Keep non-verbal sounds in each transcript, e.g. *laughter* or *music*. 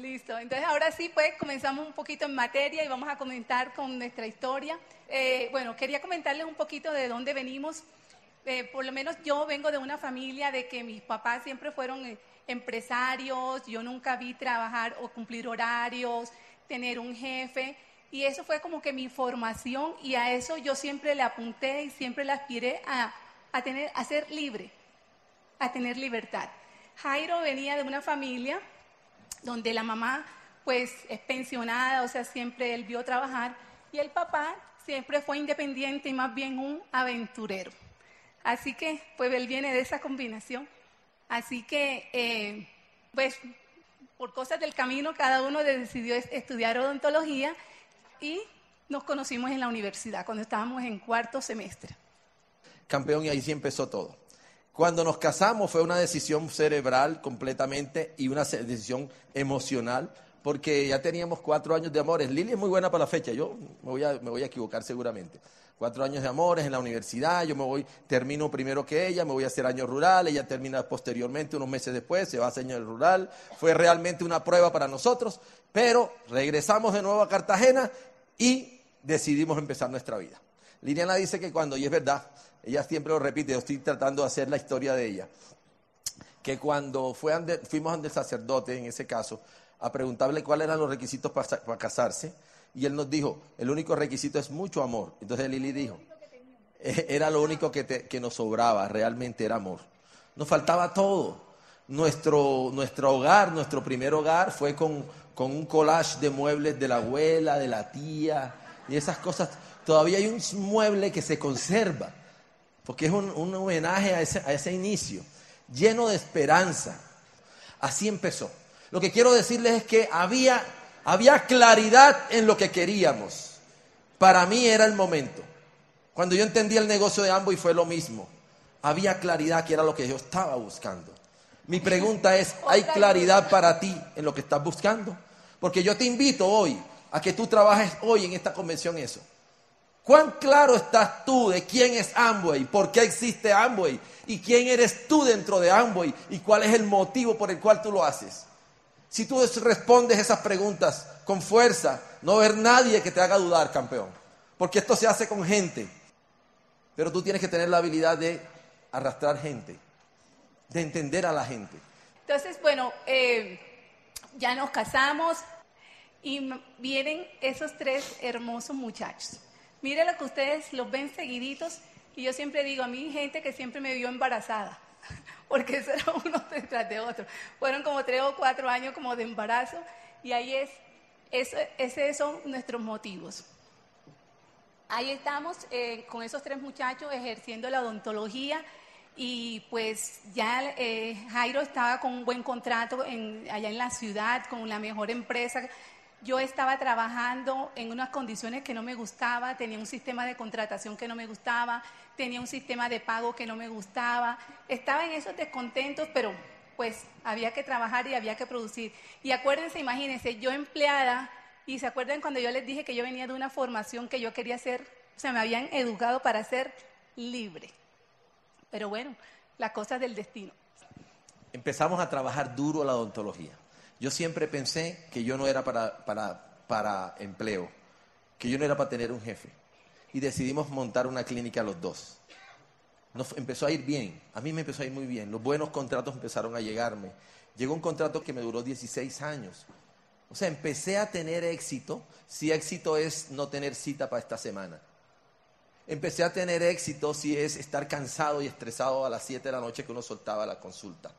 listo. Entonces ahora sí, pues comenzamos un poquito en materia y vamos a comentar con nuestra historia. Eh, bueno, quería comentarles un poquito de dónde venimos. Eh, por lo menos yo vengo de una familia de que mis papás siempre fueron eh, empresarios, yo nunca vi trabajar o cumplir horarios, tener un jefe. Y eso fue como que mi formación y a eso yo siempre le apunté y siempre le aspiré a, a, tener, a ser libre, a tener libertad. Jairo venía de una familia donde la mamá pues es pensionada, o sea, siempre él vio trabajar, y el papá siempre fue independiente y más bien un aventurero. Así que, pues él viene de esa combinación. Así que, eh, pues, por cosas del camino, cada uno decidió estudiar odontología y nos conocimos en la universidad cuando estábamos en cuarto semestre. Campeón, y ahí sí empezó todo. Cuando nos casamos fue una decisión cerebral completamente y una decisión emocional, porque ya teníamos cuatro años de amores. Lili es muy buena para la fecha, yo me voy a, me voy a equivocar seguramente. Cuatro años de amores en la universidad, yo me voy, termino primero que ella, me voy a hacer año rural, ella termina posteriormente, unos meses después, se va a hacer año rural. Fue realmente una prueba para nosotros, pero regresamos de nuevo a Cartagena y decidimos empezar nuestra vida. Liliana dice que cuando, y es verdad, ella siempre lo repite, yo estoy tratando de hacer la historia de ella, que cuando fuimos ante el sacerdote, en ese caso, a preguntarle cuáles eran los requisitos para, casarse, y él nos dijo, el único requisito es mucho amor. Entonces Lili dijo, e-, era lo único que, que nos sobraba, realmente era amor. Nos faltaba todo. Nuestro, nuestro hogar, nuestro primer hogar fue con, con un collage de muebles de la abuela, de la tía, y esas cosas todavía hay un mueble que se conserva, porque es un, homenaje a ese, a ese inicio, lleno de esperanza. Así empezó. Lo que quiero decirles es que había, había claridad en lo que queríamos. Para mí era el momento. Cuando yo entendí el negocio de ambos y fue lo mismo. Había claridad que era lo que yo estaba buscando. Mi pregunta es, ¿hay claridad para ti en lo que estás buscando? Porque yo te invito hoy a que tú trabajes hoy en esta convención eso. ¿Cuán claro estás tú de quién es Amway? ¿Por qué existe Amway? ¿Y quién eres tú dentro de Amway? ¿Y cuál es el motivo por el cual tú lo haces? Si tú respondes esas preguntas con fuerza, no haber nadie que te haga dudar, campeón. Porque esto se hace con gente. Pero tú tienes que tener la habilidad de arrastrar gente, de entender a la gente. Entonces, bueno, eh, ya nos casamos y vienen esos tres hermosos muchachos. Mire lo que ustedes los ven seguiditos y yo siempre digo a mí gente que siempre me vio embarazada, *laughs* porque eso era uno *laughs* detrás de otro. Fueron como tres o cuatro años como de embarazo y ahí es, eso, esos son nuestros motivos. Ahí estamos eh, con esos tres muchachos ejerciendo la odontología y pues ya eh, Jairo estaba con un buen contrato allá en la ciudad, con la mejor empresa yo estaba trabajando en unas condiciones que no me gustaba, tenía un sistema de contratación que no me gustaba, tenía un sistema de pago que no me gustaba, estaba en esos descontentos, pero pues había que trabajar y había que producir. Y acuérdense, imagínense, yo empleada, y se acuerdan cuando yo les dije que yo venía de una formación que yo quería ser, o sea, me habían educado para ser libre. Pero bueno, las cosas del destino. Empezamos a trabajar duro la odontología. Yo siempre pensé que yo no era para, para, empleo, que yo no era para tener un jefe. Y decidimos montar una clínica los dos. Empezó a ir bien, a mí me empezó a ir muy bien. Los buenos contratos empezaron a llegarme. Llegó un contrato que me duró 16 años. O sea, empecé a tener éxito, si éxito es no tener cita para esta semana. Empecé a tener éxito si es estar cansado y estresado a las 7 de la noche que uno soltaba la consulta.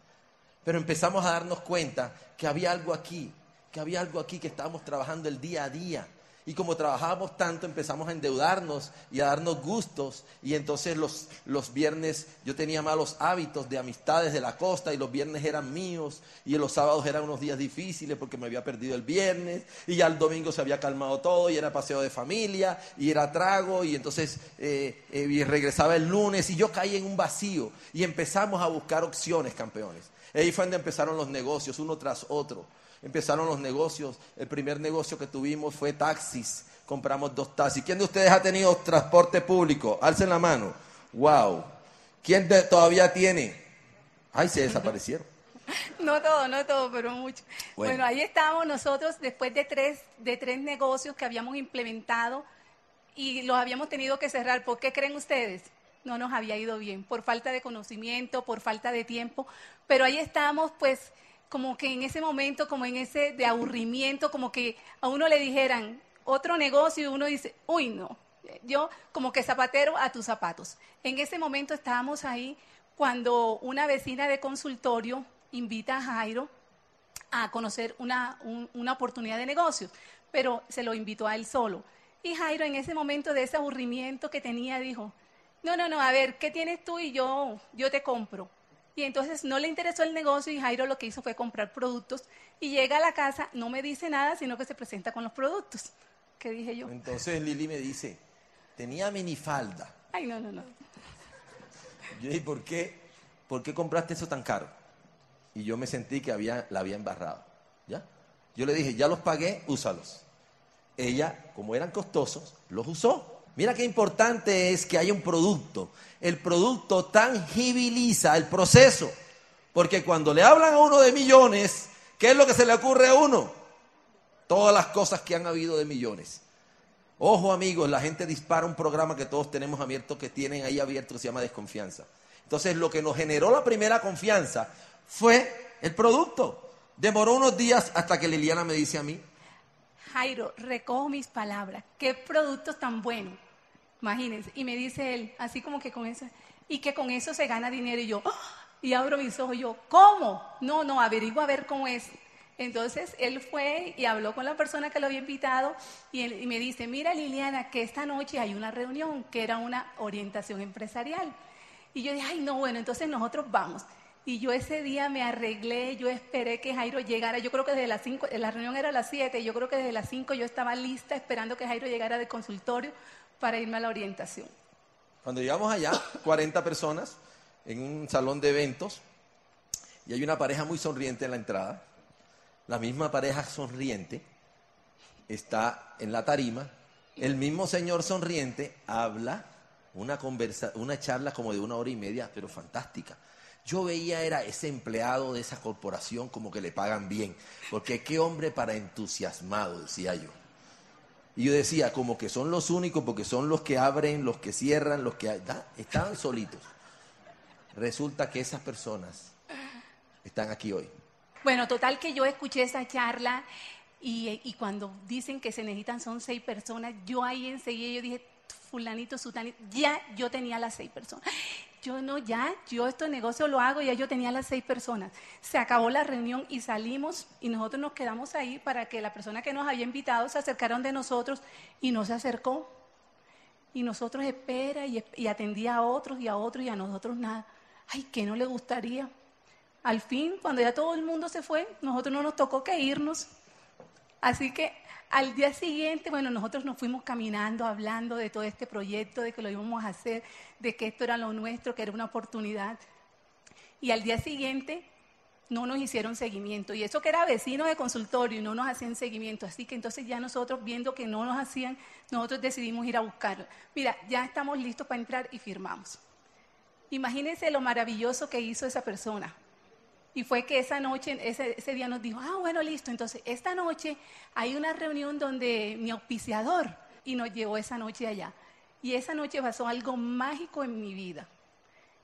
Pero empezamos a darnos cuenta que había algo aquí, que había algo aquí que estábamos trabajando el día a día. Y como trabajábamos tanto, empezamos a endeudarnos y a darnos gustos. Y entonces los, los, viernes yo tenía malos hábitos de amistades de la costa y los viernes eran míos. Y los sábados eran unos días difíciles porque me había perdido el viernes. Y ya el domingo se había calmado todo y era paseo de familia y era trago. Y entonces eh, eh, regresaba el lunes y yo caí en un vacío. Y empezamos a buscar opciones, campeones. Ahí fue donde empezaron los negocios, uno tras otro. Empezaron los negocios. El primer negocio que tuvimos fue taxis. Compramos dos taxis. ¿Quién de ustedes ha tenido transporte público? Alcen la mano. Wow. ¿Quién todavía tiene? Ay, se desaparecieron. *laughs* No todo, no todo, pero mucho. Bueno. Bueno, ahí estábamos nosotros después de tres, de tres negocios que habíamos implementado y los habíamos tenido que cerrar. ¿Por qué creen ustedes? No nos había ido bien, por falta de conocimiento, por falta de tiempo. Pero ahí estábamos, pues, como que en ese momento, como en ese de aburrimiento, como que a uno le dijeran otro negocio y uno dice, uy, no. Yo, como que zapatero a tus zapatos. En ese momento estábamos ahí cuando una vecina de consultorio invita a Jairo a conocer una, un- una oportunidad de negocio, pero se lo invitó a él solo. Y Jairo en ese momento de ese aburrimiento que tenía dijo, no, no, no, a ver, ¿qué tienes tú y yo, yo te compro? Y entonces no le interesó el negocio y Jairo lo que hizo fue comprar productos y llega a la casa, no me dice nada, sino que se presenta con los productos. ¿Qué dije yo? Entonces Lili me dice, tenía minifalda. Ay, no, no, no. Yo dije, ¿por qué, ¿por qué compraste eso tan caro? Y yo me sentí que había, la había embarrado. ¿Ya? Yo le dije, ya los pagué, úsalos. Ella, como eran costosos, los usó. Mira qué importante es que haya un producto. El producto tangibiliza el proceso. Porque cuando le hablan a uno de millones, ¿qué es lo que se le ocurre a uno? Todas las cosas que han habido de millones. Ojo amigos, la gente dispara un programa que todos tenemos abierto, que tienen ahí abierto, que se llama desconfianza. Entonces lo que nos generó la primera confianza fue el producto. Demoró unos días hasta que Liliana me dice a mí, Jairo, recojo mis palabras. Qué productos tan buenos. Imagínense. Y me dice él, así como que con eso, y que con eso se gana dinero. Y yo, ¡ah! y abro mis ojos. Yo, ¿cómo? No, no, averigua a ver cómo es. Entonces él fue y habló con la persona que lo había invitado y, él- y me dice, mira Liliana, que esta noche hay una reunión que era una orientación empresarial. Y yo dije, ay, no, bueno, entonces nosotros vamos. Y yo ese día me arreglé, yo esperé que Jairo llegara. Yo creo que desde las 5, la reunión era a las 7, yo creo que desde las 5 yo estaba lista esperando que Jairo llegara del consultorio para irme a la orientación. Cuando llegamos allá, 40 personas en un salón de eventos y hay una pareja muy sonriente en la entrada. La misma pareja sonriente está en la tarima. El mismo señor sonriente habla una conversa, una charla como de una hora y media, pero fantástica. Yo veía era ese empleado de esa corporación como que le pagan bien, porque qué hombre para entusiasmado, decía yo. Y yo decía, como que son los únicos, porque son los que abren, los que cierran, los que... ¿da? Estaban solitos. Resulta que esas personas están aquí hoy. Bueno, total que yo escuché esa charla y, cuando dicen que se necesitan son seis personas, yo ahí enseguida yo dije, fulanito, sutanito, ya yo tenía las seis personas. Yo no, ya, yo este negocio lo hago, ya yo tenía las seis personas. Se acabó la reunión y salimos y nosotros nos quedamos ahí para que la persona que nos había invitado se acercaron de nosotros y no se acercó. Y nosotros espera y, y atendía a otros y a otros y a nosotros nada. Ay, ¿qué no le gustaría? Al fin, cuando ya todo el mundo se fue, nosotros no nos tocó que irnos. Así que al día siguiente, bueno, nosotros nos fuimos caminando, hablando de todo este proyecto, de que lo íbamos a hacer, de que esto era lo nuestro, que era una oportunidad. Y al día siguiente no nos hicieron seguimiento. Y eso que era vecino de consultorio y no nos hacían seguimiento. Así que entonces ya nosotros, viendo que no nos hacían, nosotros decidimos ir a buscarlo. Mira, ya estamos listos para entrar y firmamos. Imagínense lo maravilloso que hizo esa persona. Y fue que esa noche, ese, ese, día nos dijo, ah, bueno, listo, entonces esta noche hay una reunión donde mi auspiciador, y nos llevó esa noche allá. Y esa noche pasó algo mágico en mi vida.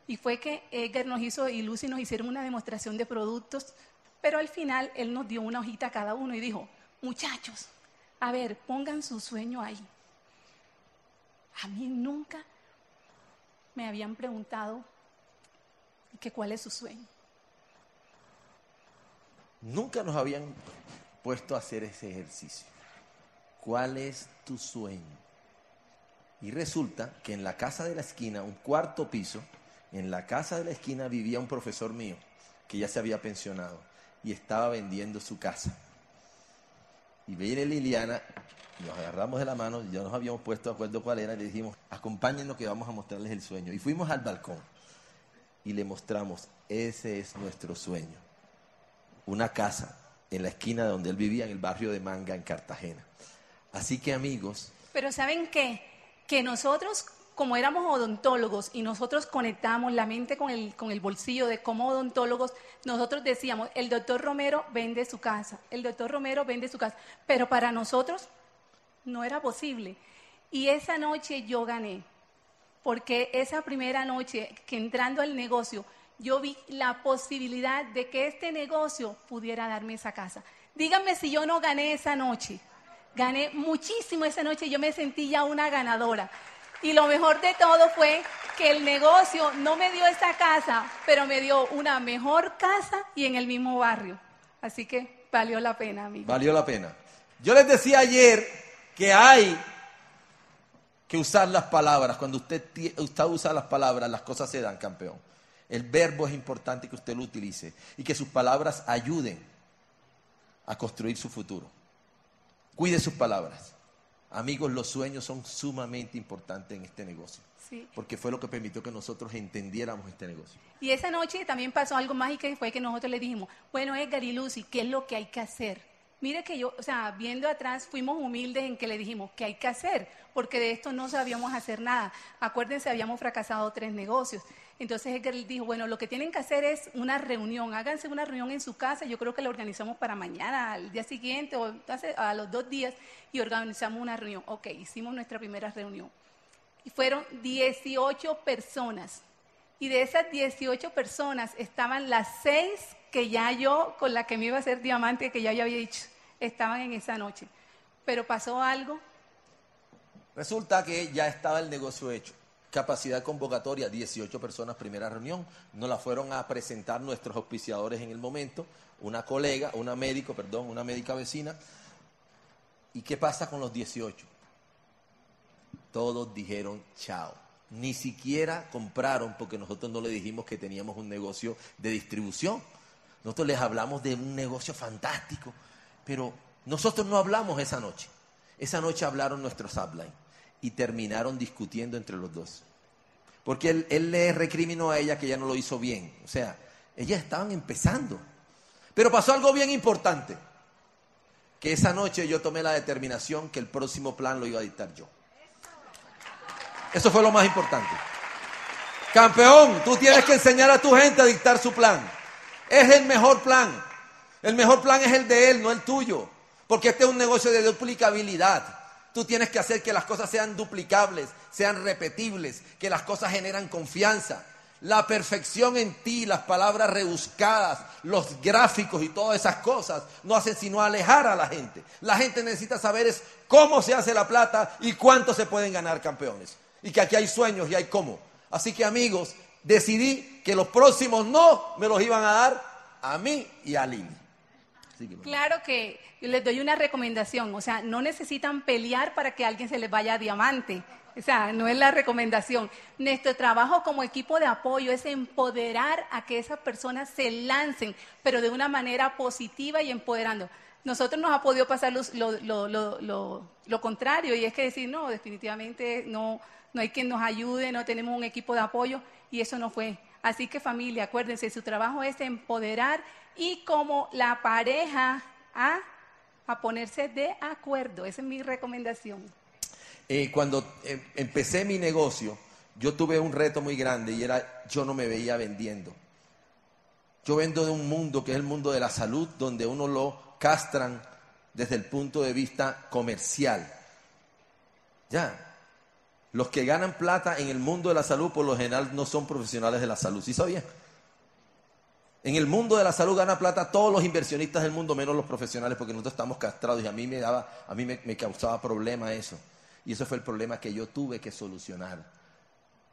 Y fue que Edgar nos hizo y Lucy nos hicieron una demostración de productos, pero al final él nos dio una hojita a cada uno y dijo, muchachos, a ver, pongan su sueño ahí. A mí nunca me habían preguntado que cuál es su sueño. Nunca nos habían puesto a hacer ese ejercicio. ¿Cuál es tu sueño? Y resulta que en la casa de la esquina, un cuarto piso, en la casa de la esquina vivía un profesor mío que ya se había pensionado y estaba vendiendo su casa. Y viene Liliana, nos agarramos de la mano, ya nos habíamos puesto de acuerdo cuál era, y le dijimos, acompáñenos que vamos a mostrarles el sueño. Y fuimos al balcón y le mostramos, ese es nuestro sueño. Una casa en la esquina donde él vivía, en el barrio de Manga, en Cartagena. Así que amigos, Pero ¿saben qué? Que nosotros como éramos odontólogos y nosotros conectamos la mente con el, con el bolsillo de como odontólogos, nosotros decíamos, el doctor Romero vende su casa, el doctor Romero vende su casa, pero para nosotros no era posible. Y esa noche yo gané, porque esa primera noche que entrando al negocio, yo vi la posibilidad de que este negocio pudiera darme esa casa. Díganme si yo no gané esa noche. Gané muchísimo esa noche, yo me sentí ya una ganadora. Y lo mejor de todo fue que el negocio no me dio esa casa, pero me dio una mejor casa y en el mismo barrio. Así que valió la pena, amigo. Valió la pena. Yo les decía ayer que hay que usar las palabras. Cuando usted, usted usa las palabras, las cosas se dan, campeón. El verbo es importante que usted lo utilice y que sus palabras ayuden a construir su futuro. Cuide sus palabras. Amigos, los sueños son sumamente importantes en este negocio. Porque fue lo que permitió que nosotros entendiéramos este negocio. Y esa noche también pasó algo mágico y fue que nosotros le dijimos, bueno, Edgar y Lucy, ¿qué es lo que hay que hacer? Mire que yo, o sea, viendo atrás, fuimos humildes en que le dijimos, ¿qué hay que hacer? Porque de esto no sabíamos hacer nada. Acuérdense, habíamos fracasado tres negocios. Entonces Edgar dijo, bueno, lo que tienen que hacer es una reunión, háganse una reunión en su casa, yo creo que la organizamos para mañana, al día siguiente o a los dos días y organizamos una reunión. Ok, hicimos nuestra primera reunión. Y fueron 18 personas. Y de esas 18 personas estaban las seis que ya yo, con la que me iba a hacer diamante, que ya había dicho, estaban en esa noche. Pero pasó algo. Resulta que ya estaba el negocio hecho capacidad convocatoria, 18 personas, primera reunión. Nos la fueron a presentar nuestros auspiciadores en el momento, una colega, una médico, perdón, una médica vecina. ¿Y qué pasa con los 18? Todos dijeron chao. Ni siquiera compraron porque nosotros no le dijimos que teníamos un negocio de distribución. Nosotros les hablamos de un negocio fantástico, pero nosotros no hablamos esa noche. Esa noche hablaron nuestros upline y terminaron discutiendo entre los dos. Porque él, le recriminó a ella que ella no lo hizo bien. O sea, ellas estaban empezando. Pero pasó algo bien importante. Que esa noche yo tomé la determinación que el próximo plan lo iba a dictar yo. Eso fue lo más importante. Campeón, tú tienes que enseñar a tu gente a dictar su plan. Es el mejor plan. El mejor plan es el de él, no el tuyo. Porque este es un negocio de duplicabilidad. Tú tienes que hacer que las cosas sean duplicables, sean repetibles, que las cosas generan confianza. La perfección en ti, las palabras rebuscadas, los gráficos y todas esas cosas no hacen sino alejar a la gente. La gente necesita saber es cómo se hace la plata y cuánto se pueden ganar campeones. Y que aquí hay sueños y hay cómo. Así que amigos, decidí que los próximos no me los iban a dar a mí y a Lili. Claro que les doy una recomendación, o sea, no necesitan pelear para que alguien se les vaya a diamante. O sea, no es la recomendación. Nuestro trabajo como equipo de apoyo es empoderar a que esas personas se lancen, pero de una manera positiva y empoderando. Nosotros nos ha podido pasar lo, contrario y es que decir, no, definitivamente no, no hay quien nos ayude, no tenemos un equipo de apoyo y eso no fue. Así que familia, acuérdense, su trabajo es empoderar y como la pareja a, ponerse de acuerdo. Esa es mi recomendación. Eh, cuando eh, empecé mi negocio, yo tuve un reto muy grande y era yo no me veía vendiendo. Yo vendo de un mundo que es el mundo de la salud, donde uno lo castran desde el punto de vista comercial. Ya, los que ganan plata en el mundo de la salud por lo general no son profesionales de la salud, ¿sí sabía? En el mundo de la salud gana plata todos los inversionistas del mundo, menos los profesionales, porque nosotros estamos castrados y a mí me daba, a mí me, me causaba problema eso. Y eso fue el problema que yo tuve que solucionar.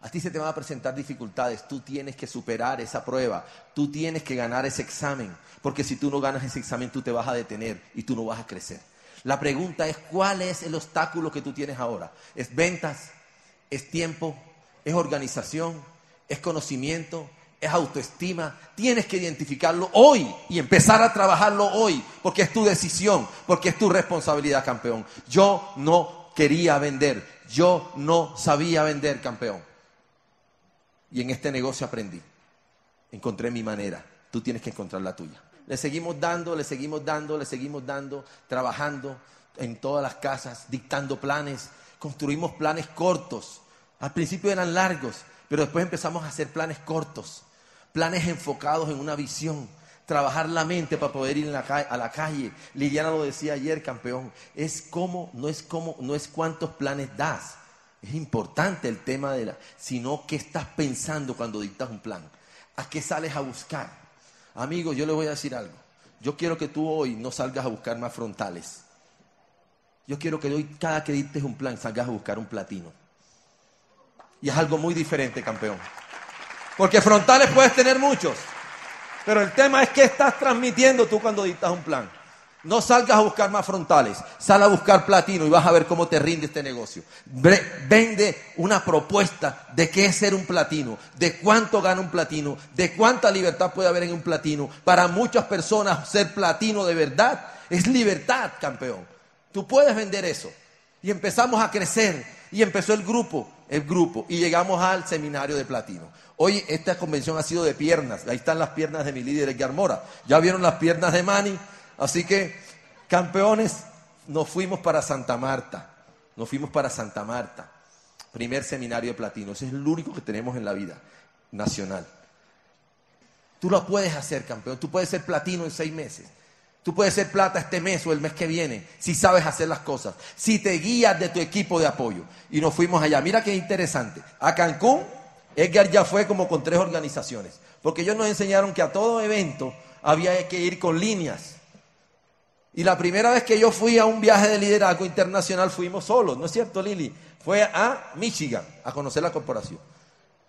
A ti se te van a presentar dificultades, tú tienes que superar esa prueba, tú tienes que ganar ese examen, porque si tú no ganas ese examen tú te vas a detener y tú no vas a crecer. La pregunta es, ¿cuál es el obstáculo que tú tienes ahora? ¿Es ventas? ¿Es tiempo? ¿Es organización? ¿Es conocimiento? Es autoestima. Tienes que identificarlo hoy y empezar a trabajarlo hoy, porque es tu decisión, porque es tu responsabilidad, campeón. Yo no quería vender, yo no sabía vender, campeón. Y en este negocio aprendí. Encontré mi manera. Tú tienes que encontrar la tuya. Le seguimos dando, le seguimos dando, le seguimos dando, trabajando en todas las casas, dictando planes. Construimos planes cortos Al principio eran largos, pero después empezamos a hacer planes cortos, planes enfocados en una visión, trabajar la mente para poder ir a la calle. Liliana lo decía ayer, campeón, es como, no es como, no es cuántos planes das. Es importante el tema de la, sino qué estás pensando cuando dictas un plan. ¿A qué sales a buscar? Amigos, yo le voy a decir algo. Yo quiero que tú hoy no salgas a buscar más frontales. Yo quiero que hoy, cada que dictes un plan, salgas a buscar un platino. Y es algo muy diferente, campeón. Porque frontales puedes tener muchos. Pero el tema es qué estás transmitiendo tú cuando dictas un plan. No salgas a buscar más frontales, sal a buscar platino y vas a ver cómo te rinde este negocio. Vende una propuesta de qué es ser un platino, de cuánto gana un platino, de cuánta libertad puede haber en un platino. Para muchas personas ser platino de verdad es libertad, campeón. Tú puedes vender eso. Y empezamos a crecer y empezó el grupo, el grupo, y llegamos al seminario de platino. Hoy esta convención ha sido de piernas, ahí están las piernas de mi líder Edgar Mora. Ya vieron las piernas de Manny, Así que, campeones, nos fuimos para Santa Marta. Nos fuimos para Santa Marta. Primer seminario de platino. Ese es el único que tenemos en la vida nacional. Tú lo puedes hacer, campeón. Tú puedes ser platino en seis meses. Tú puedes ser plata este mes o el mes que viene, si sabes hacer las cosas, si te guías de tu equipo de apoyo. Y nos fuimos allá. Mira qué interesante. A Cancún, Edgar ya fue como con tres organizaciones, porque ellos nos enseñaron que a todo evento había que ir con líneas. Y la primera vez que yo fui a un viaje de liderazgo internacional fuimos solos, ¿no es cierto, Lili? Fue a Michigan a conocer la corporación.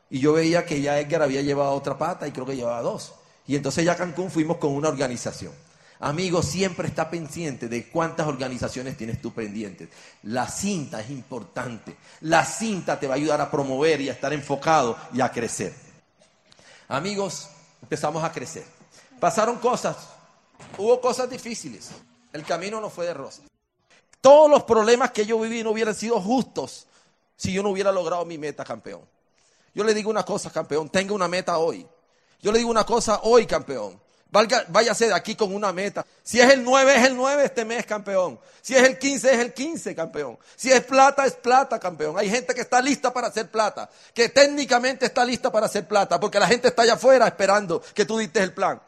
Y yo veía que ya Edgar había llevado otra pata y creo que llevaba dos. Y entonces ya a Cancún fuimos con una organización. Amigo, siempre está pendiente de cuántas organizaciones tienes tú pendientes. La cinta es importante. La cinta te va a ayudar a promover y a estar enfocado y a crecer. Amigos, empezamos a crecer. Pasaron cosas, hubo cosas difíciles. El camino no fue de rosas. Todos los problemas que yo viví no hubieran sido justos si yo no hubiera logrado mi meta, campeón. Yo le digo una cosa, campeón, tenga una meta hoy. Yo le digo una cosa hoy, campeón. Váyase de aquí con una meta. Si es el 9, es el 9 este mes, campeón. Si es el 15, es el 15, campeón. Si es plata, es plata, campeón. Hay gente que está lista para hacer plata, que técnicamente está lista para hacer plata, porque la gente está allá afuera esperando que tú diste el plan.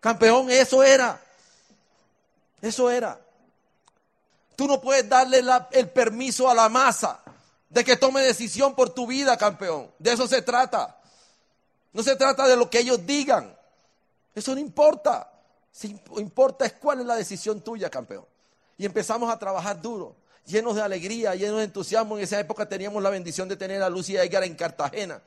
Campeón, eso era. Eso era. Tú no puedes darle el permiso a la masa de que tome decisión por tu vida, campeón. De eso se trata. No se trata de lo que ellos digan. Eso no importa. Lo importa es cuál es la decisión tuya, campeón. Y empezamos a trabajar duro, llenos de alegría, llenos de entusiasmo. En esa época teníamos la bendición de tener a Lucia Edgar en Cartagena.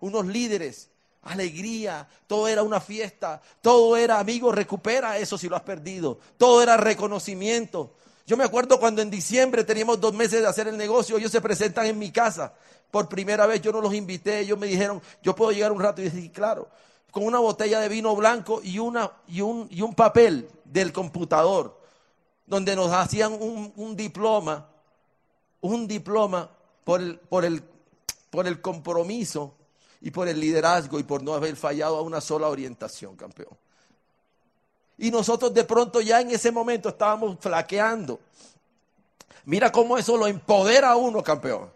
Unos líderes alegría, todo era una fiesta, todo era, amigo, recupera eso si lo has perdido, todo era reconocimiento. Yo me acuerdo cuando en diciembre teníamos dos meses de hacer el negocio, ellos se presentan en mi casa. Por primera vez yo no los invité, ellos me dijeron, yo puedo llegar un rato y decir, claro, con una botella de vino blanco y, una, y, un, y un papel del computador, donde nos hacían un, un diploma, un diploma por el, por el, por el compromiso y por el liderazgo y por no haber fallado a una sola orientación, campeón. Y nosotros de pronto ya en ese momento estábamos flaqueando. Mira cómo eso lo empodera a uno, campeón.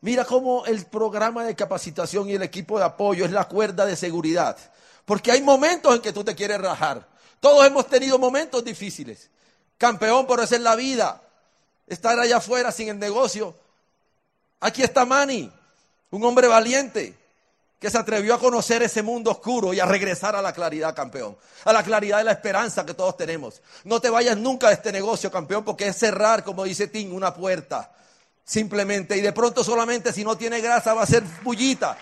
Mira cómo el programa de capacitación y el equipo de apoyo es la cuerda de seguridad. Porque hay momentos en que tú te quieres rajar. Todos hemos tenido momentos difíciles. Campeón, por hacer la vida. Estar allá afuera sin el negocio. Aquí está Manny. Un hombre valiente que se atrevió a conocer ese mundo oscuro y a regresar a la claridad, campeón. A la claridad de la esperanza que todos tenemos. No te vayas nunca de este negocio, campeón, porque es cerrar, como dice Tim, una puerta. Simplemente. Y de pronto solamente si no tiene grasa va a ser bullita.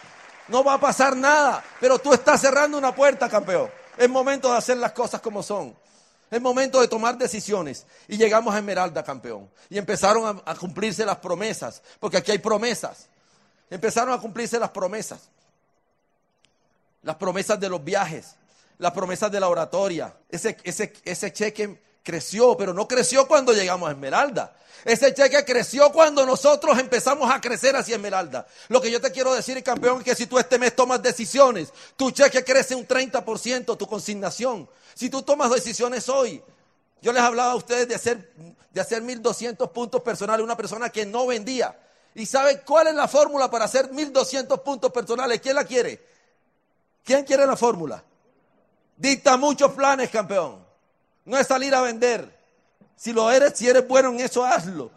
No va a pasar nada. Pero tú estás cerrando una puerta, campeón. Es momento de hacer las cosas como son. Es momento de tomar decisiones. Y llegamos a Esmeralda, campeón. Y empezaron a, cumplirse las promesas. Porque aquí hay promesas empezaron a cumplirse las promesas. Las promesas de los viajes, las promesas de la oratoria. Ese, ese, ese cheque creció, pero no creció cuando llegamos a Esmeralda. Ese cheque creció cuando nosotros empezamos a crecer hacia Esmeralda. Lo que yo te quiero decir, campeón, es que si tú este mes tomas decisiones, tu cheque crece un 30%, tu consignación. Si tú tomas decisiones hoy, yo les hablaba a ustedes de hacer, de hacer 1.200 puntos personales, una persona que no vendía ¿Y sabe cuál es la fórmula para hacer 1200 puntos personales? ¿Quién la quiere? ¿Quién quiere la fórmula? Dicta muchos planes, campeón. No es salir a vender. Si lo eres, si eres bueno en eso, hazlo.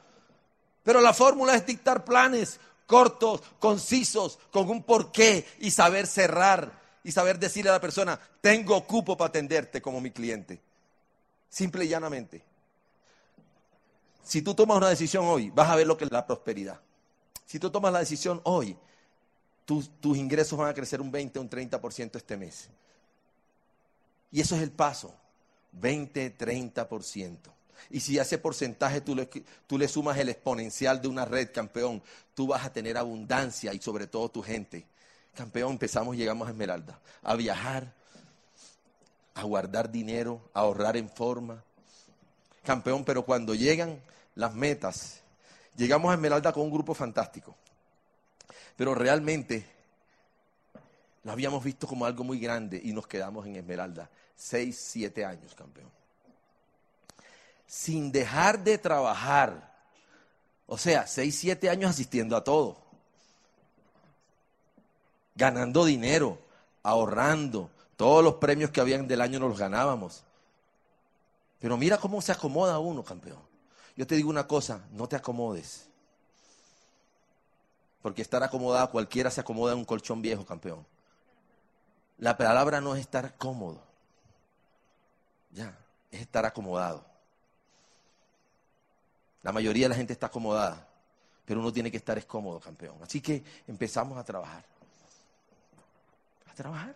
Pero la fórmula es dictar planes cortos, concisos, con un porqué y saber cerrar y saber decirle a la persona, tengo cupo para atenderte como mi cliente. Simple y llanamente. Si tú tomas una decisión hoy, vas a ver lo que es la prosperidad. Si tú tomas la decisión hoy, tus, tus ingresos van a crecer un 20, un 30% este mes. Y eso es el paso, 20, 30%. Y si a ese porcentaje tú le, tú le sumas el exponencial de una red, campeón, tú vas a tener abundancia y sobre todo tu gente. Campeón, empezamos, llegamos a Esmeralda, a viajar, a guardar dinero, a ahorrar en forma. Campeón, pero cuando llegan las metas, llegamos a Esmeralda con un grupo fantástico. Pero realmente lo habíamos visto como algo muy grande y nos quedamos en Esmeralda. Seis, siete años, campeón sin dejar de trabajar. O sea, seis, siete años asistiendo a todo. Ganando dinero, ahorrando. Todos los premios que habían del año nos los ganábamos. Pero mira cómo se acomoda uno, campeón. Yo te digo una cosa, no te acomodes. Porque estar acomodado, cualquiera se acomoda en un colchón viejo, campeón. La palabra no es estar cómodo. Ya, es estar acomodado. La mayoría de la gente está acomodada, pero uno tiene que estar cómodo, campeón. Así que empezamos a trabajar. A trabajar,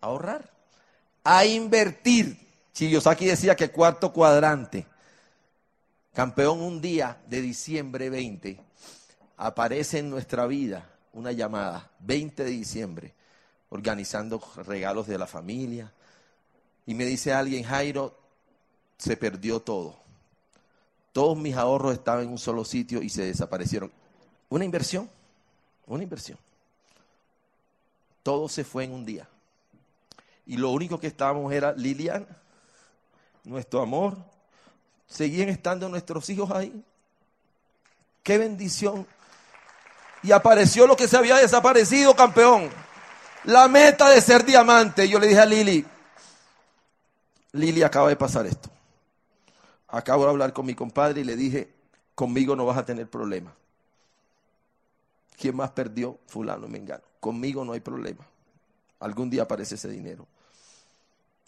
a ahorrar, a invertir. Chiyosaki decía que cuarto cuadrante. Campeón, un día de diciembre 20, aparece en nuestra vida una llamada, 20 de diciembre, organizando regalos de la familia. Y me dice alguien, Jairo, se perdió todo. Todos mis ahorros estaban en un solo sitio y se desaparecieron. Una inversión, una inversión. Todo se fue en un día. Y lo único que estábamos era Liliana, nuestro amor. Seguían estando nuestros hijos ahí. Qué bendición. Y apareció lo que se había desaparecido, campeón. La meta de ser diamante. Yo le dije a Lili, Lili acaba de pasar esto. Acabo de hablar con mi compadre y le dije, conmigo no vas a tener problema. ¿Quién más perdió? Fulano, me engano. Conmigo no hay problema. Algún día aparece ese dinero.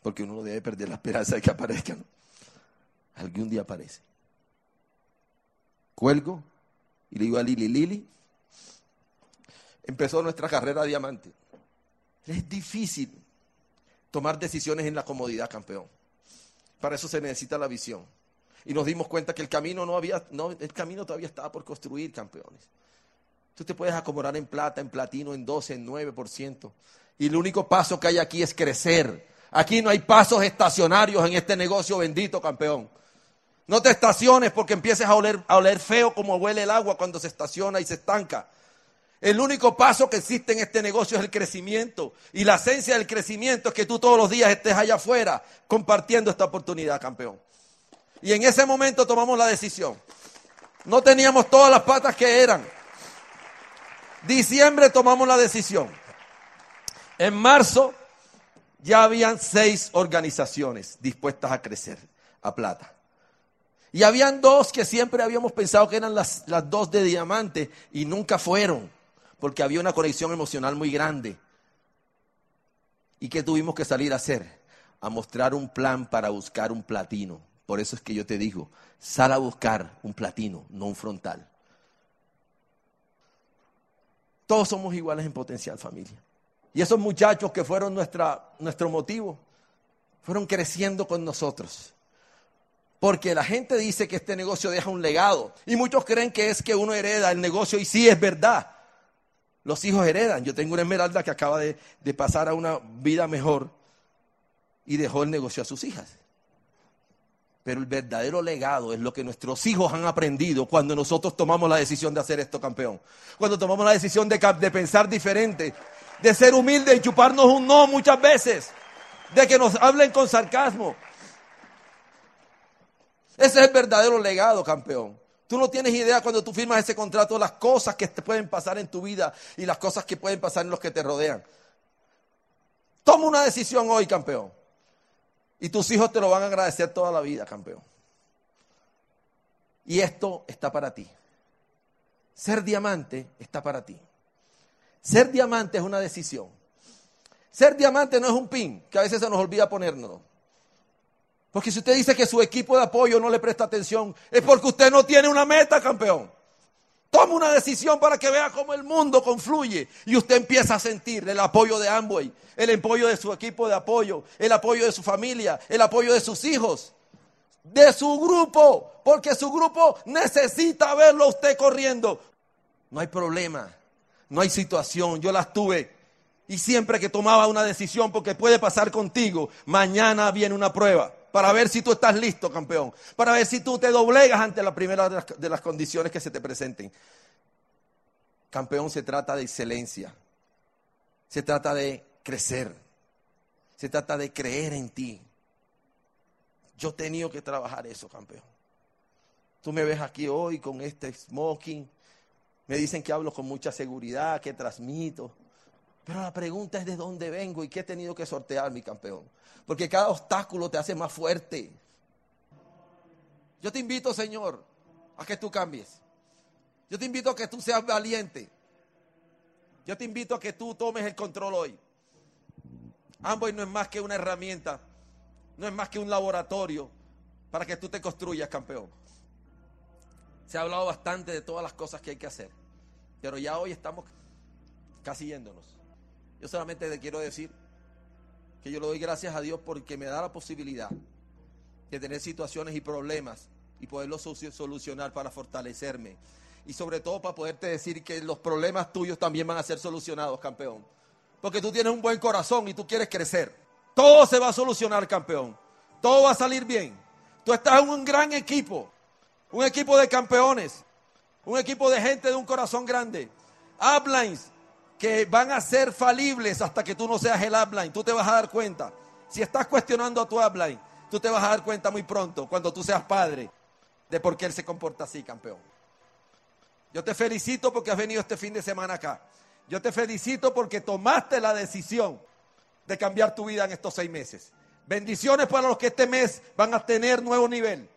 Porque uno no debe perder la esperanza de que aparezca. Algún día aparece. Cuelgo y le digo a Lili, Lili, empezó nuestra carrera diamante. Es difícil tomar decisiones en la comodidad, campeón. Para eso se necesita la visión y nos dimos cuenta que el camino no había, no, el camino todavía estaba por construir, campeones. Tú te puedes acomodar en plata, en platino, en 12, en 9%. Y el único paso que hay aquí es crecer. Aquí no hay pasos estacionarios en este negocio bendito, campeón. No te estaciones porque empieces a oler, a oler feo como huele el agua cuando se estaciona y se estanca. El único paso que existe en este negocio es el crecimiento. Y la esencia del crecimiento es que tú todos los días estés allá afuera compartiendo esta oportunidad, campeón. Y en ese momento tomamos la decisión. No teníamos todas las patas que eran. Diciembre tomamos la decisión. En marzo ya habían seis organizaciones dispuestas a crecer a plata. Y habían dos que siempre habíamos pensado que eran las, las dos de diamante y nunca fueron, porque había una conexión emocional muy grande. ¿Y qué tuvimos que salir a hacer? A mostrar un plan para buscar un platino. Por eso es que yo te digo, sal a buscar un platino, no un frontal. Todos somos iguales en potencial, familia. Y esos muchachos que fueron nuestra, nuestro motivo, fueron creciendo con nosotros. Porque la gente dice que este negocio deja un legado. Y muchos creen que es que uno hereda el negocio y sí es verdad. Los hijos heredan. Yo tengo una esmeralda que acaba de, pasar a una vida mejor y dejó el negocio a sus hijas. Pero el verdadero legado es lo que nuestros hijos han aprendido cuando nosotros tomamos la decisión de hacer esto, campeón. Cuando tomamos la decisión de, de pensar diferente, de ser humilde y chuparnos un no muchas veces, de que nos hablen con sarcasmo. Ese es el verdadero legado, campeón. Tú no tienes idea cuando tú firmas ese contrato las cosas que te pueden pasar en tu vida y las cosas que pueden pasar en los que te rodean. Toma una decisión hoy, campeón. Y tus hijos te lo van a agradecer toda la vida, campeón. Y esto está para ti. Ser diamante está para ti. Ser diamante es una decisión. Ser diamante no es un pin, que a veces se nos olvida ponernos. Porque si usted dice que su equipo de apoyo no le presta atención, es porque usted no tiene una meta, campeón. Toma una decisión para que vea cómo el mundo confluye y usted empieza a sentir el apoyo de Amway, el apoyo de su equipo de apoyo, el apoyo de su familia, el apoyo de sus hijos, de su grupo, porque su grupo necesita verlo a usted corriendo. No hay problema, no hay situación, yo las tuve. Y siempre que tomaba una decisión, porque puede pasar contigo, mañana viene una prueba para ver si tú estás listo, campeón, para ver si tú te doblegas ante la primera de las, condiciones que se te presenten. Campeón se trata de excelencia, se trata de crecer, se trata de creer en ti. Yo he tenido que trabajar eso, campeón. Tú me ves aquí hoy con este smoking, me dicen que hablo con mucha seguridad, que transmito. Pero la pregunta es de dónde vengo y qué he tenido que sortear, mi campeón. Porque cada obstáculo te hace más fuerte. Yo te invito, Señor, a que tú cambies. Yo te invito a que tú seas valiente. Yo te invito a que tú tomes el control hoy. Amboy no es más que una herramienta, no es más que un laboratorio para que tú te construyas campeón. Se ha hablado bastante de todas las cosas que hay que hacer, pero ya hoy estamos casi yéndonos. Yo solamente te quiero decir que yo le doy gracias a Dios porque me da la posibilidad de tener situaciones y problemas y poderlos solucionar para fortalecerme. Y sobre todo para poderte decir que los problemas tuyos también van a ser solucionados, campeón. Porque tú tienes un buen corazón y tú quieres crecer. Todo se va a solucionar, campeón. Todo va a salir bien. Tú estás en un gran equipo. Un equipo de campeones. Un equipo de gente de un corazón grande. Uplines que van a ser falibles hasta que tú no seas el upline. Tú te vas a dar cuenta. Si estás cuestionando a tu upline, tú te vas a dar cuenta muy pronto, cuando tú seas padre, de por qué él se comporta así, campeón. Yo te felicito porque has venido este fin de semana acá. Yo te felicito porque tomaste la decisión de cambiar tu vida en estos seis meses. Bendiciones para los que este mes van a tener nuevo nivel.